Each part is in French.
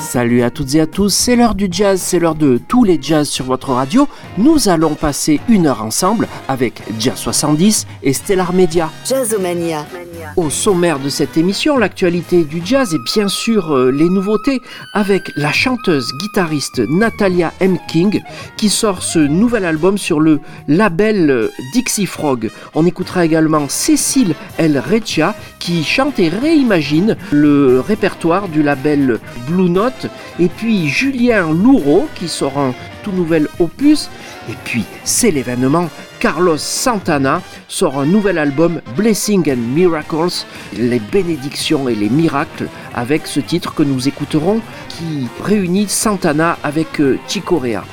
Salut à toutes et à tous, c'est l'heure du jazz, c'est l'heure de tous les jazz sur votre radio. Nous allons passer une heure ensemble avec Jazz 70 et Stellar Media. Jazzomania. Au sommaire de cette émission, l'actualité du jazz et bien sûr euh, les nouveautés avec la chanteuse guitariste Natalia M. King qui sort ce nouvel album sur le label euh, Dixie Frog. On écoutera également Cécile El Reccia qui chante et réimagine le répertoire du label Blue Note et puis Julien Louraud qui sort un tout nouvel opus et puis c'est l'événement Carlos Santana sort un nouvel album Blessing and Miracles, les bénédictions et les miracles, avec ce titre que nous écouterons qui réunit Santana avec euh, Chicorea.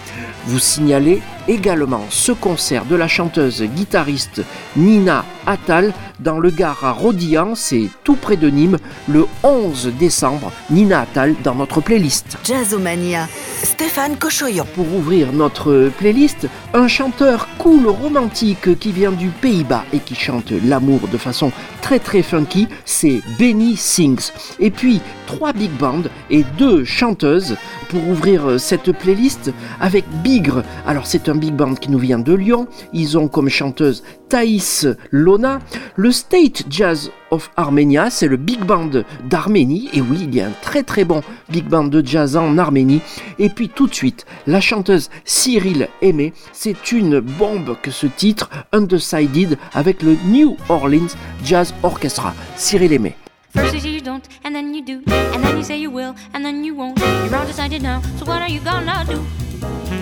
Vous signalez également ce concert de la chanteuse guitariste Nina Attal dans le Gard à Rodillan, c'est tout près de Nîmes, le 11 décembre. Nina Attal dans notre playlist. Jazzomania. Stéphane Cochoyan. Pour ouvrir notre playlist, un chanteur cool romantique qui vient du Pays-Bas et qui chante l'amour de façon très très funky, c'est Benny Sings. Et puis trois big bands et deux chanteuses pour ouvrir cette playlist avec Bigre. Alors c'est un big band qui nous vient de Lyon. Ils ont comme chanteuse Thaïs Lona. Le State Jazz of Armenia, c'est le big band d'Arménie. Et oui, il y a un très très bon big band de jazz en Arménie. Et puis tout de suite, la chanteuse Cyril Aimé. C'est une bombe que ce titre, Undecided, avec le New Orleans Jazz Orchestra. Cyril Aimé. First you say you don't, and then you do, and then you say you will, and then you won't. You're all decided now, so what are you gonna do?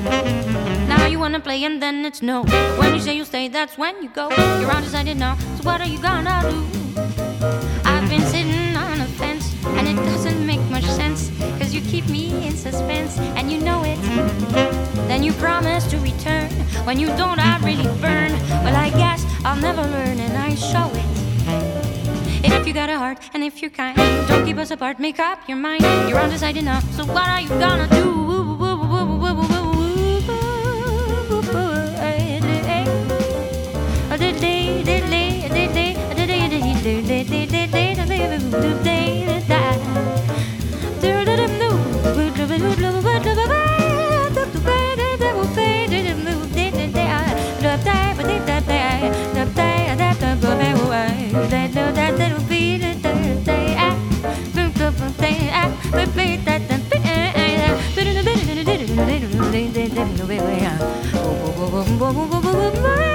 Now you wanna play, and then it's no. When you say you stay, that's when you go. You're all decided now, so what are you gonna do? I've been sitting on a fence, and it doesn't make much sense, cause you keep me in suspense, and you know it. Then you promise to return, when you don't, I really burn. Well, I guess I'll never learn, and I show it. If you got a heart and if you're kind, don't keep us apart, make up your mind. You're undecided now, so what are you gonna do? Bye.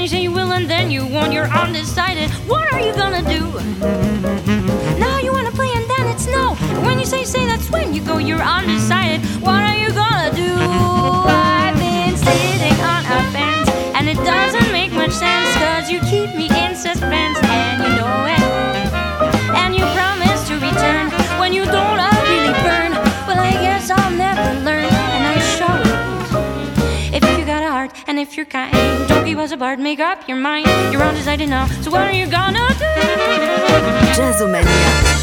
You say you will, and then you won't. You're undecided. What are you gonna do? Now you wanna play and then it's no. When you say say, that's when you go. You're undecided. What are you gonna do? I've been sitting on a fence, and it doesn't make much sense, cause you keep me in suspense, and you know it. If you're kind, don't a us apart, make up your mind. You're undecided now, so what are you gonna do? Jazzomania.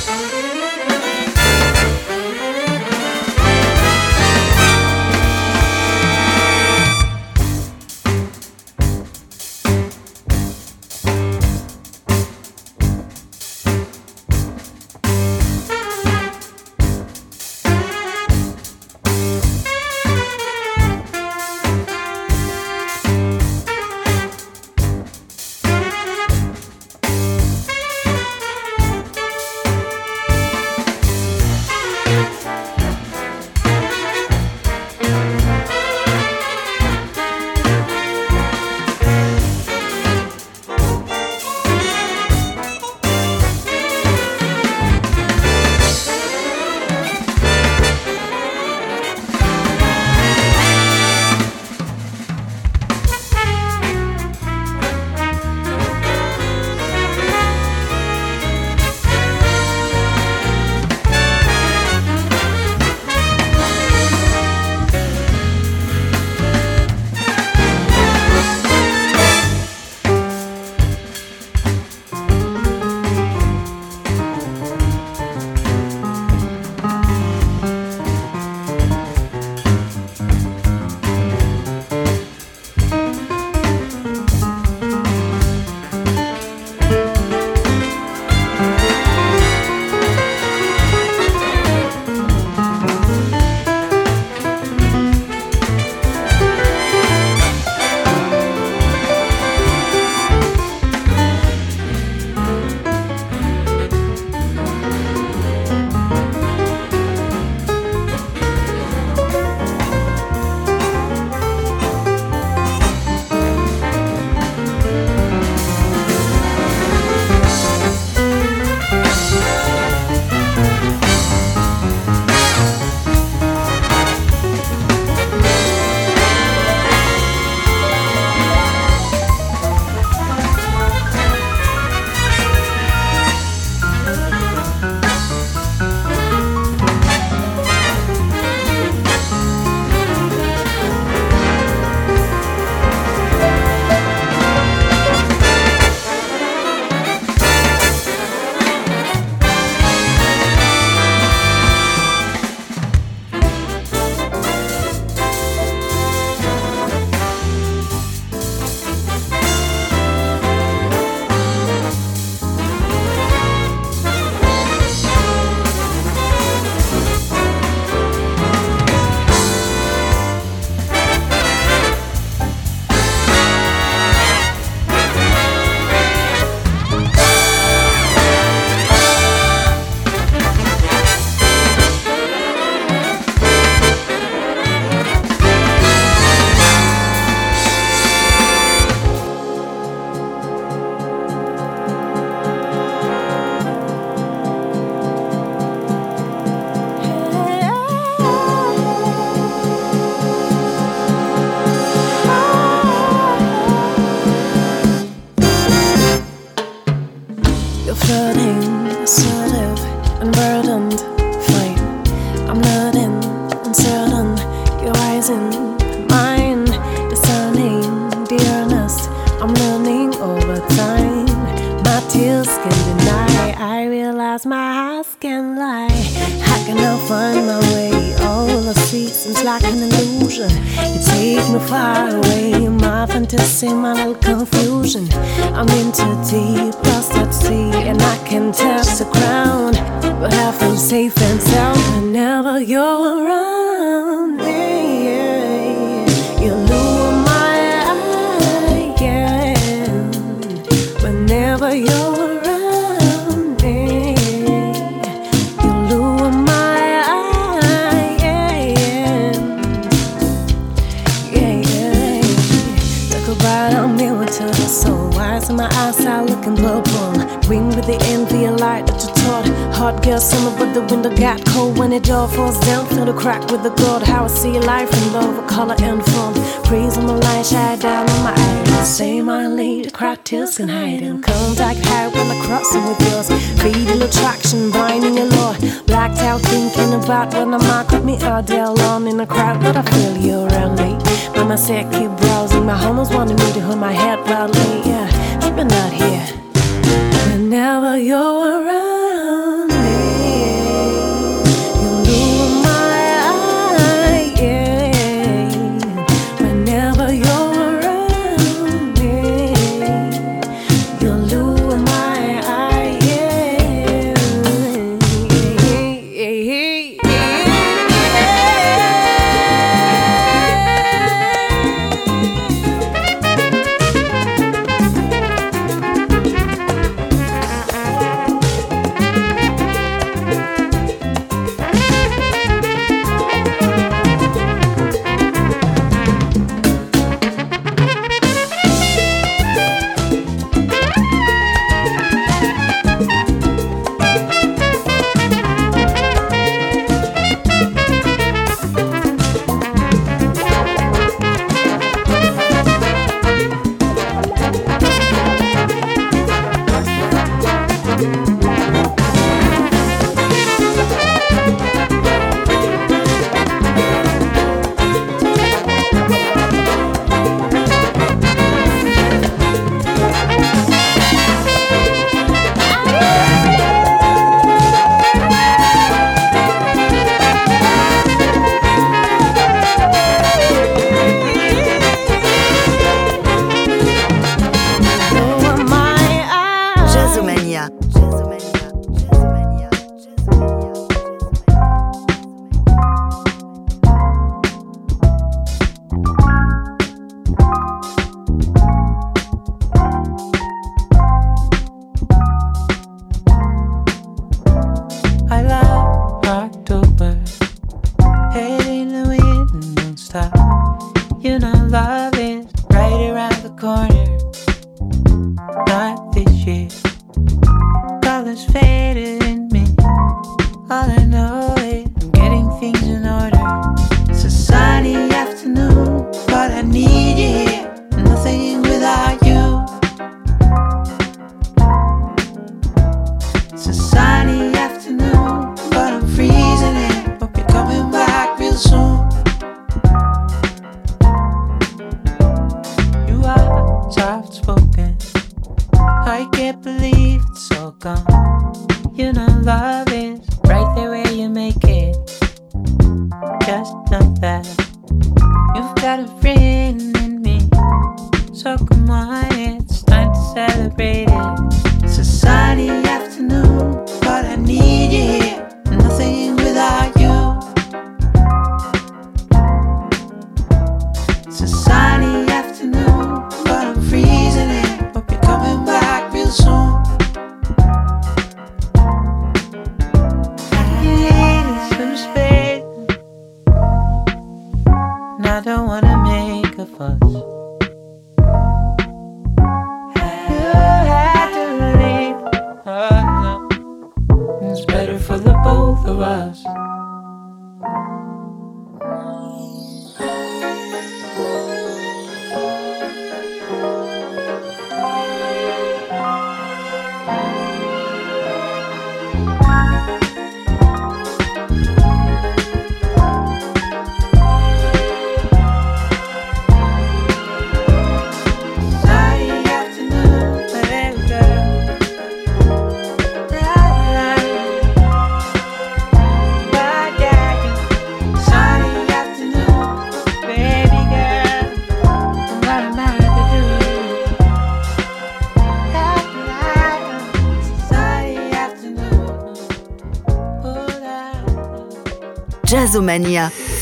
vibe when I'm out with me all day alone in the crowd, but I feel you around me. Mama said keep browsing, my homies wanted me to hold my head proudly, yeah, but not here. Whenever you're around.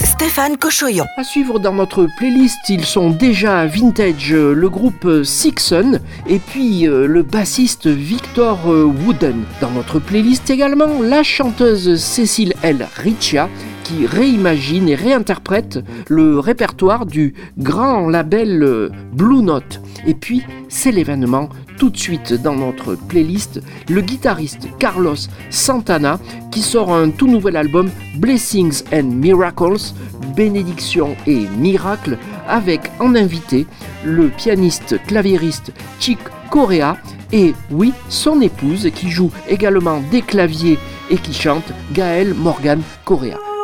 Stéphane Cochoyon. À suivre dans notre playlist, ils sont déjà vintage, euh, le groupe euh, Sixon et puis euh, le bassiste Victor Wooden. Dans notre playlist également, la chanteuse Cécile L. Richia qui réimagine et réinterprète le répertoire du grand label euh, Blue Note. Et puis, c'est l'événement tout de suite dans notre playlist, le guitariste Carlos Santana qui sort un tout nouvel album Blessings and Miracles, bénédiction et miracles, avec en invité le pianiste claviériste Chick Corea et oui, son épouse qui joue également des claviers et qui chante Gaël Morgan Corea.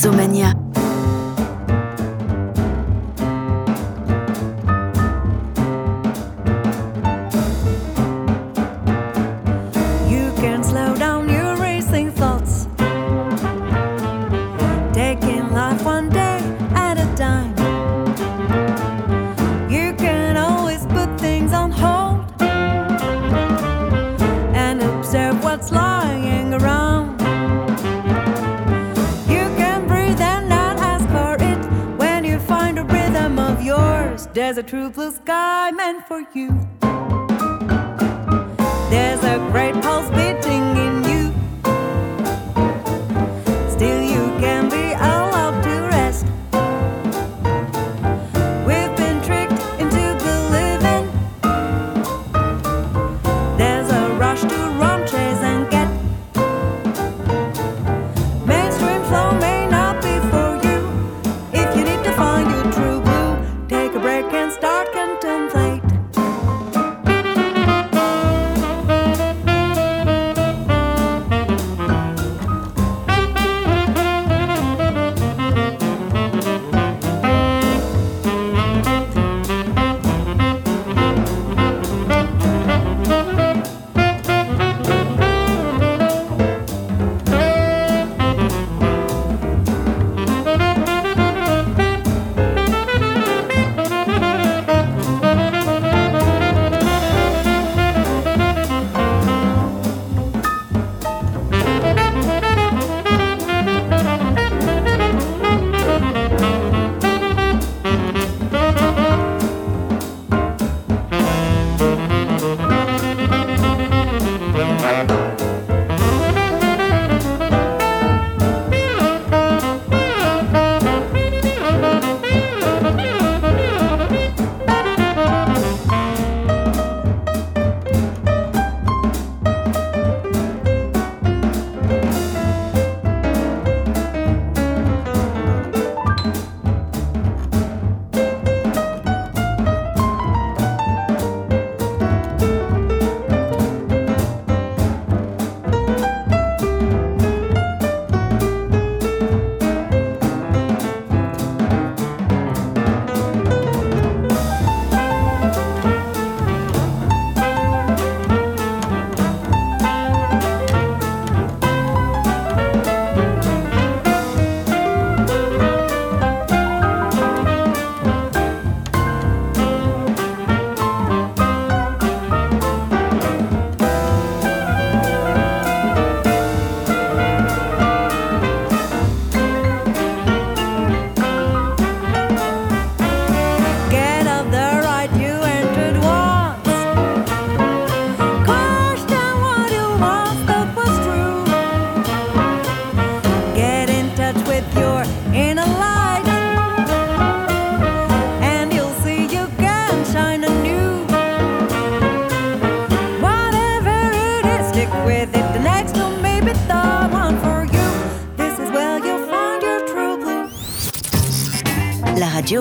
Jazzomania. True blue sky meant for you.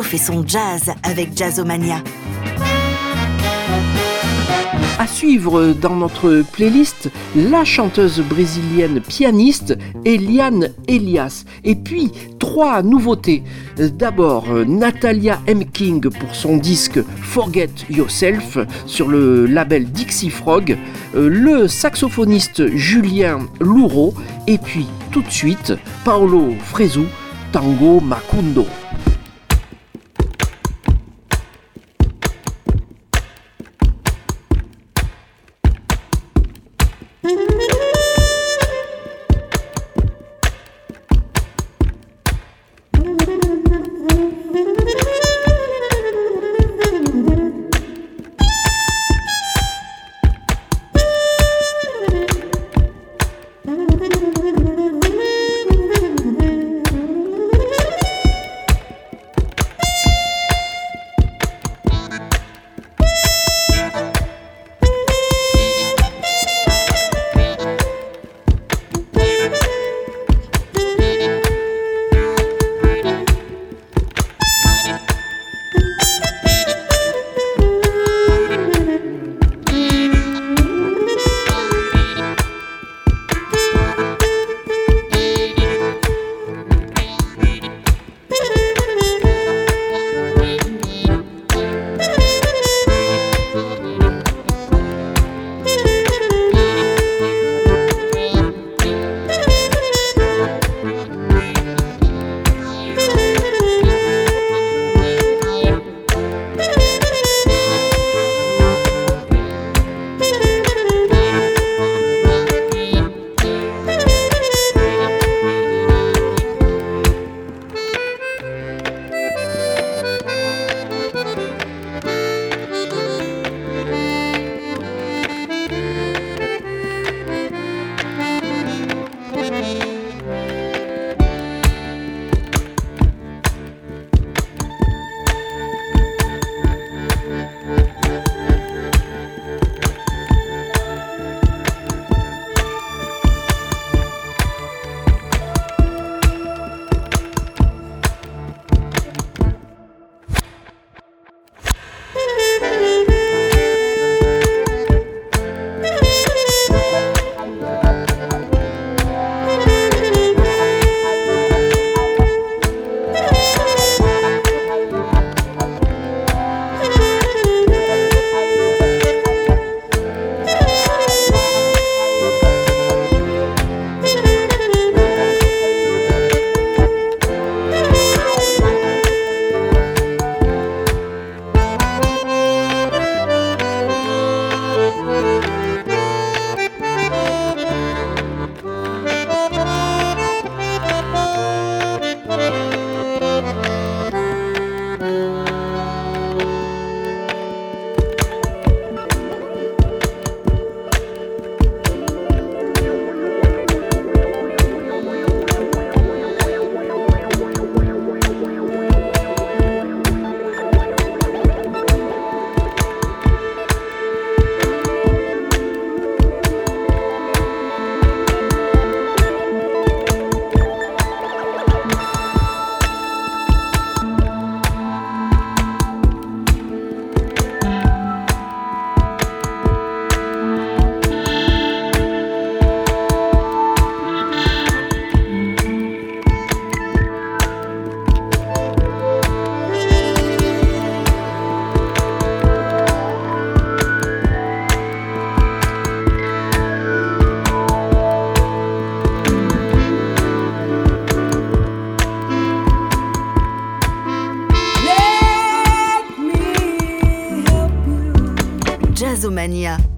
Fait son jazz avec Jazzomania. À suivre dans notre playlist, la chanteuse brésilienne pianiste Eliane Elias. Et puis, trois nouveautés. D'abord, Natalia M. King pour son disque Forget Yourself sur le label Dixie Frog. Euh, Le saxophoniste Julien Louro. Et puis, tout de suite, Paolo Fresu, Tango Macundo. Jazzomania.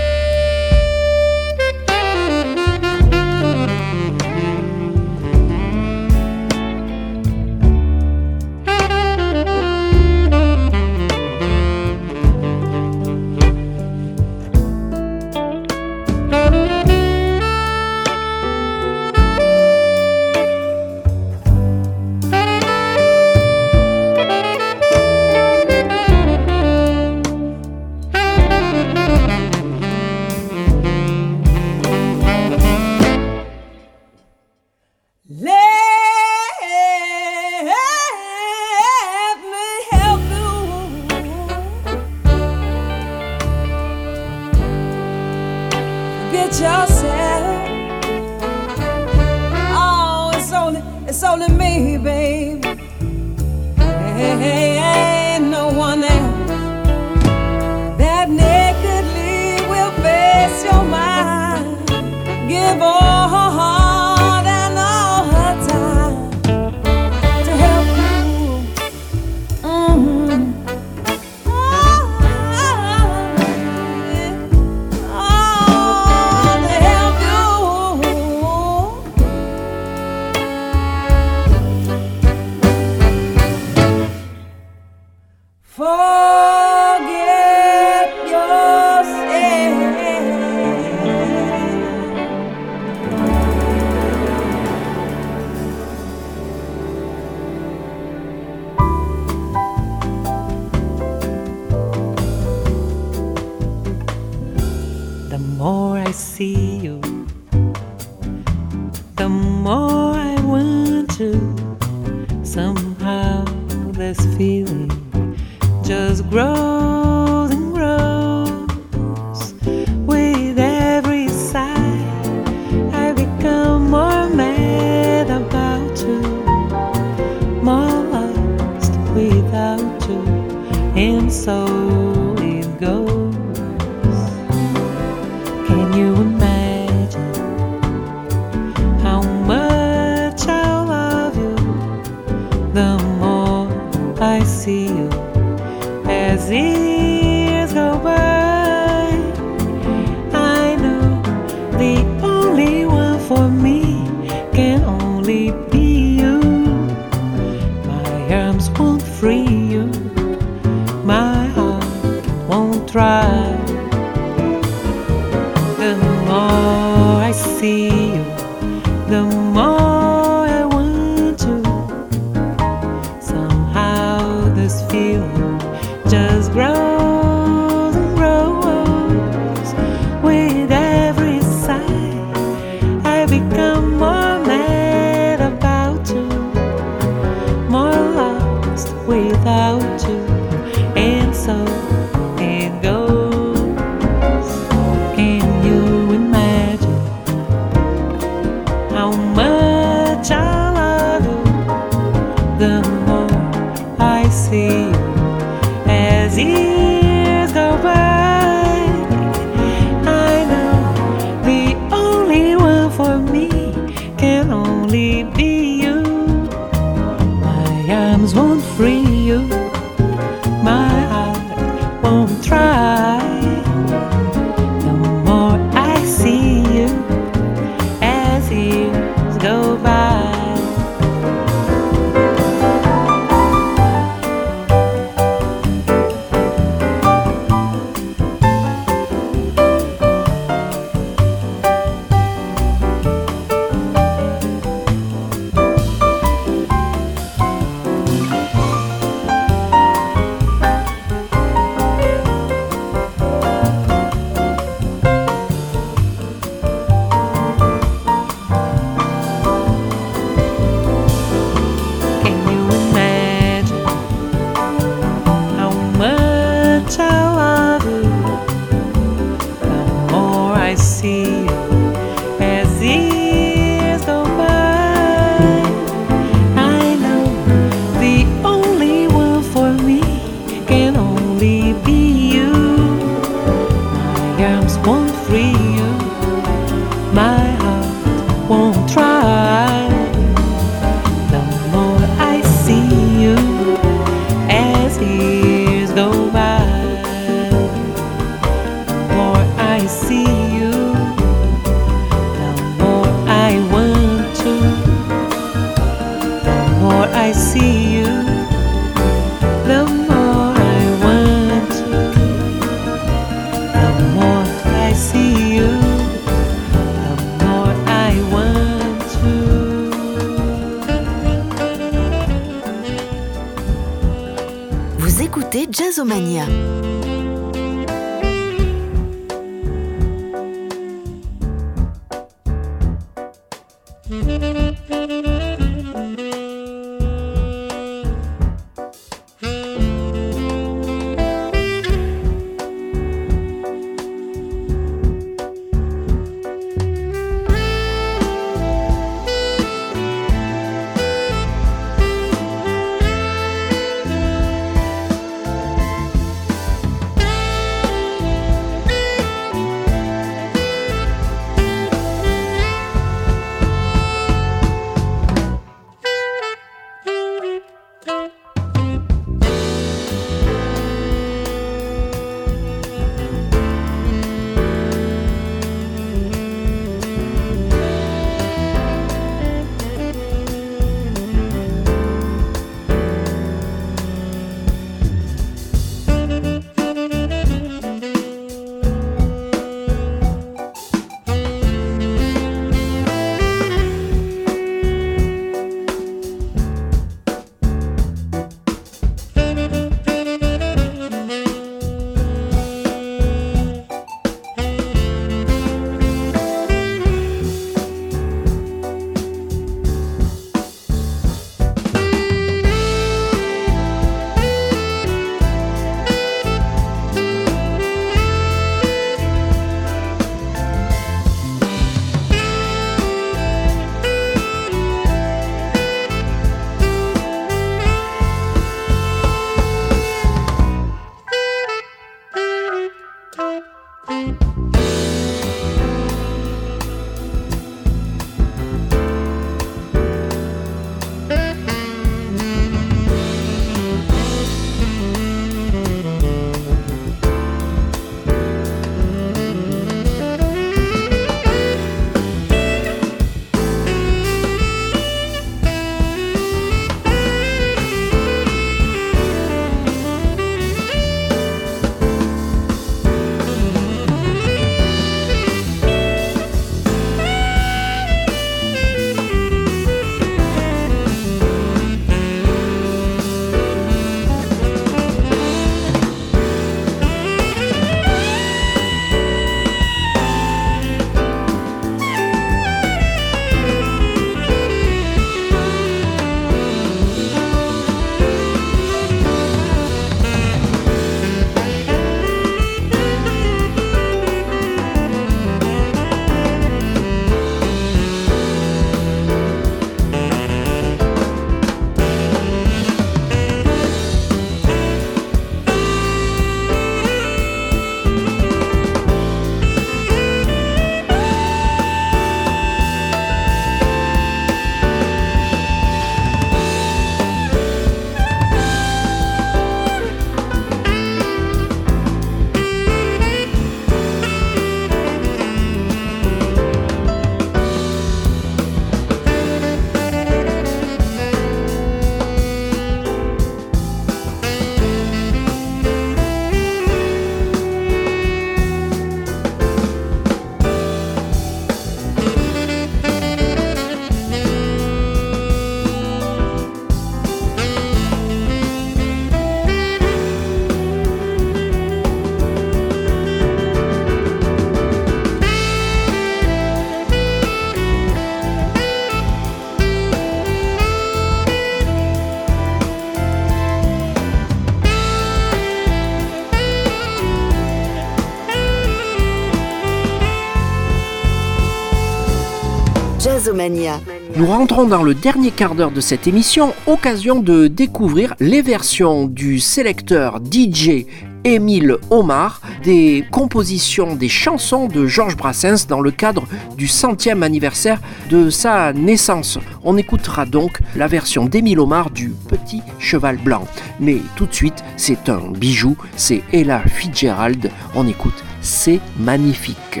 Jazzomania. Nous rentrons dans le dernier quart d'heure de cette émission, occasion de découvrir les versions du sélecteur DJ Émile Omar des compositions des chansons de Georges Brassens dans le cadre du centième anniversaire de sa naissance. On écoutera donc la version d'Émile Omar du Petit Cheval Blanc. Mais tout de suite, c'est un bijou, c'est Ella Fitzgerald. On écoute c'est magnifique.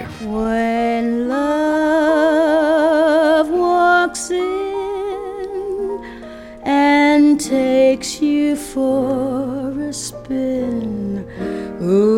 Takes you for a spin, ooh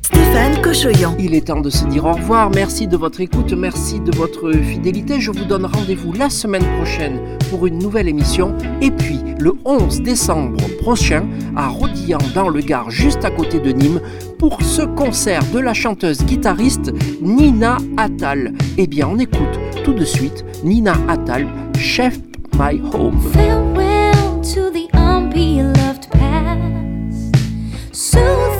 Stéphane Cochoyan. Il est temps de se dire au revoir. Merci de votre écoute, merci de votre fidélité. Je vous donne rendez-vous la semaine prochaine pour une nouvelle émission. Et puis, le 11 décembre prochain, à Rodillan, dans le Gard, juste à côté de Nîmes, pour ce concert de la chanteuse guitariste Nina Attal. Eh bien, on écoute tout de suite Nina Attal, Chef My Home. Farewell to the unbeloved past.